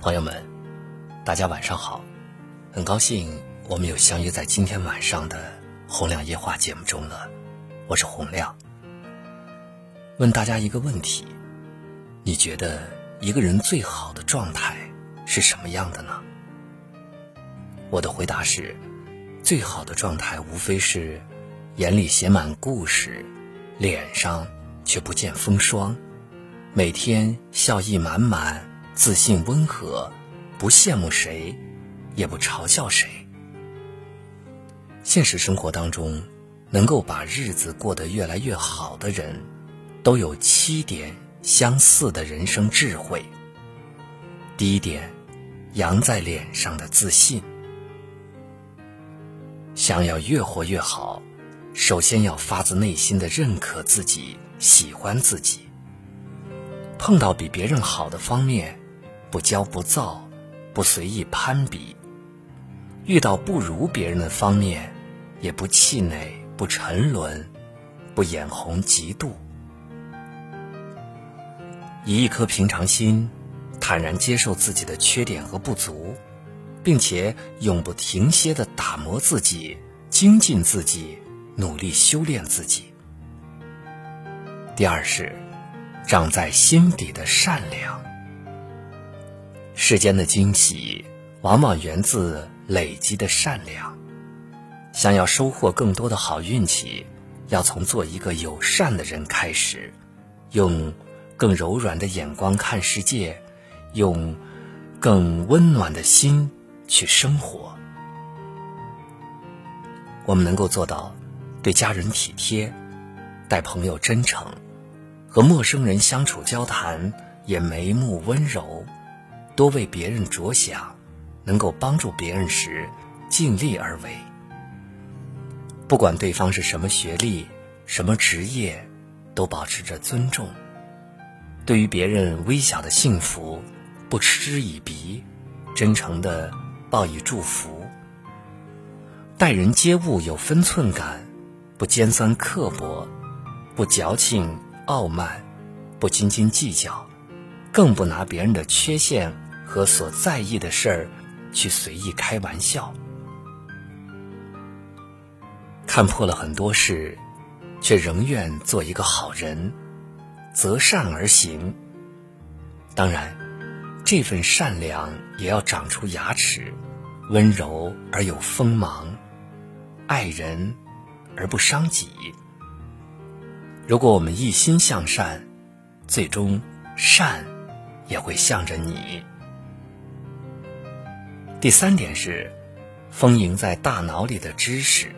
朋友们，大家晚上好！很高兴我们又相约在今天晚上的《洪亮夜话》节目中了。我是洪亮。问大家一个问题：你觉得一个人最好的状态是什么样的呢？我的回答是：最好的状态无非是眼里写满故事，脸上却不见风霜，每天笑意满满。自信温和，不羡慕谁，也不嘲笑谁。现实生活当中，能够把日子过得越来越好的人，都有七点相似的人生智慧。第一点，扬在脸上的自信。想要越活越好，首先要发自内心的认可自己，喜欢自己。碰到比别人好的方面。不骄不躁，不随意攀比；遇到不如别人的方面，也不气馁，不沉沦，不眼红嫉妒。以一颗平常心，坦然接受自己的缺点和不足，并且永不停歇的打磨自己、精进自己、努力修炼自己。第二是，长在心底的善良。世间的惊喜，往往源自累积的善良。想要收获更多的好运气，要从做一个友善的人开始，用更柔软的眼光看世界，用更温暖的心去生活。我们能够做到对家人体贴，待朋友真诚，和陌生人相处交谈也眉目温柔。多为别人着想，能够帮助别人时，尽力而为。不管对方是什么学历、什么职业，都保持着尊重。对于别人微小的幸福，不嗤之以鼻，真诚的报以祝福。待人接物有分寸感，不尖酸刻薄，不矫情傲慢，不斤斤计较，更不拿别人的缺陷。和所在意的事儿，去随意开玩笑，看破了很多事，却仍愿做一个好人，择善而行。当然，这份善良也要长出牙齿，温柔而有锋芒，爱人而不伤己。如果我们一心向善，最终善也会向着你。第三点是，丰盈在大脑里的知识。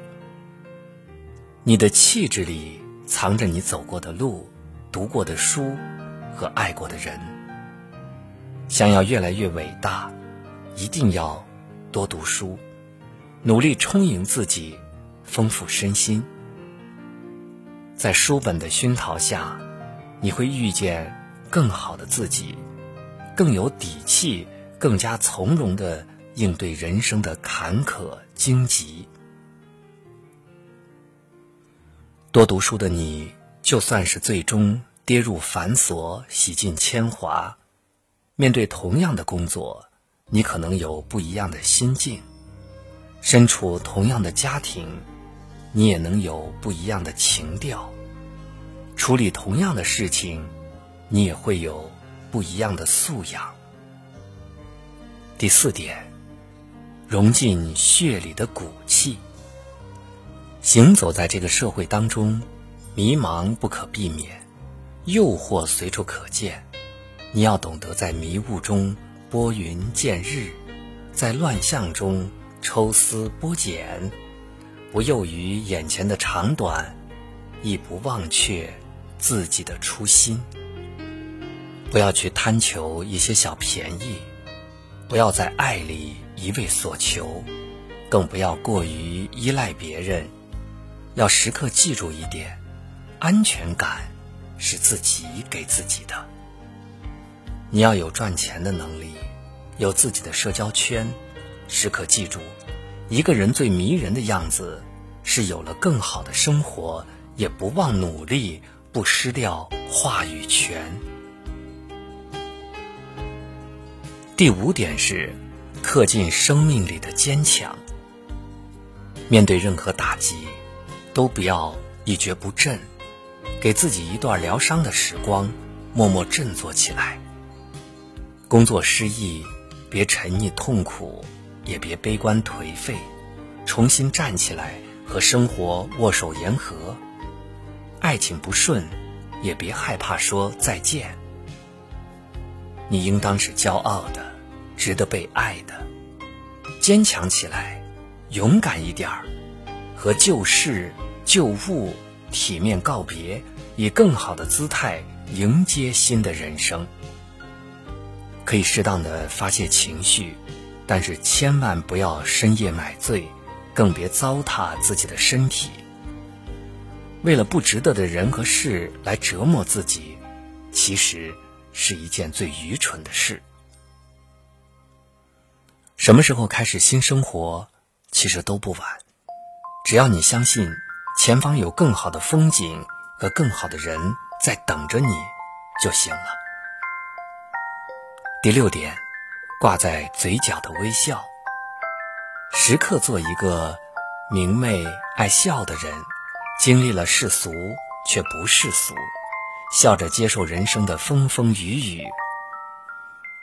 你的气质里藏着你走过的路、读过的书和爱过的人。想要越来越伟大，一定要多读书，努力充盈自己，丰富身心。在书本的熏陶下，你会遇见更好的自己，更有底气，更加从容的。应对人生的坎坷荆棘，多读书的你，就算是最终跌入繁琐、洗尽铅华，面对同样的工作，你可能有不一样的心境；身处同样的家庭，你也能有不一样的情调；处理同样的事情，你也会有不一样的素养。第四点。融进血里的骨气。行走在这个社会当中，迷茫不可避免，诱惑随处可见。你要懂得在迷雾中拨云见日，在乱象中抽丝剥茧，不囿于眼前的长短，亦不忘却自己的初心。不要去贪求一些小便宜，不要在爱里。一味所求，更不要过于依赖别人。要时刻记住一点：安全感是自己给自己的。你要有赚钱的能力，有自己的社交圈。时刻记住，一个人最迷人的样子，是有了更好的生活，也不忘努力，不失掉话语权。第五点是，刻进生命里的坚强。面对任何打击，都不要一蹶不振，给自己一段疗伤的时光，默默振作起来。工作失意，别沉溺痛苦，也别悲观颓废，重新站起来，和生活握手言和。爱情不顺，也别害怕说再见。你应当是骄傲的。值得被爱的，坚强起来，勇敢一点儿，和旧事旧物体面告别，以更好的姿态迎接新的人生。可以适当的发泄情绪，但是千万不要深夜买醉，更别糟蹋自己的身体。为了不值得的人和事来折磨自己，其实是一件最愚蠢的事。什么时候开始新生活，其实都不晚。只要你相信前方有更好的风景和更好的人在等着你就行了。第六点，挂在嘴角的微笑，时刻做一个明媚爱笑的人。经历了世俗，却不世俗，笑着接受人生的风风雨雨，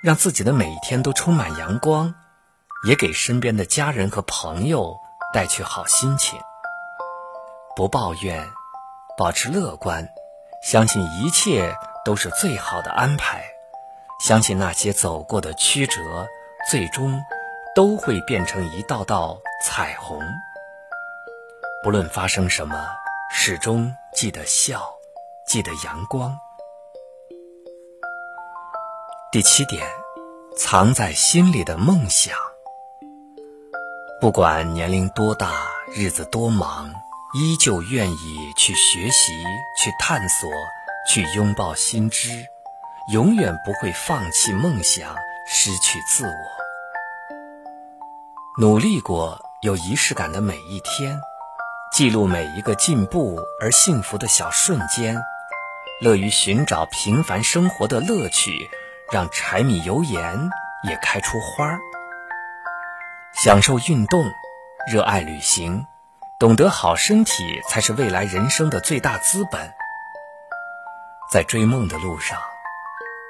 让自己的每一天都充满阳光。也给身边的家人和朋友带去好心情。不抱怨，保持乐观，相信一切都是最好的安排，相信那些走过的曲折，最终都会变成一道道彩虹。不论发生什么，始终记得笑，记得阳光。第七点，藏在心里的梦想。不管年龄多大，日子多忙，依旧愿意去学习、去探索、去拥抱新知，永远不会放弃梦想、失去自我。努力过、有仪式感的每一天，记录每一个进步而幸福的小瞬间，乐于寻找平凡生活的乐趣，让柴米油盐也开出花儿。享受运动，热爱旅行，懂得好身体才是未来人生的最大资本。在追梦的路上，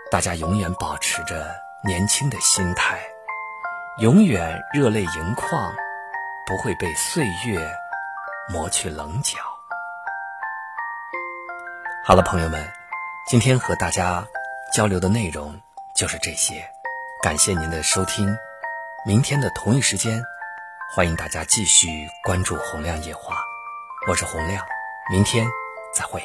大家永远保持着年轻的心态，永远热泪盈眶，不会被岁月磨去棱角。好了，朋友们，今天和大家交流的内容就是这些，感谢您的收听。明天的同一时间，欢迎大家继续关注洪亮夜话，我是洪亮，明天再会。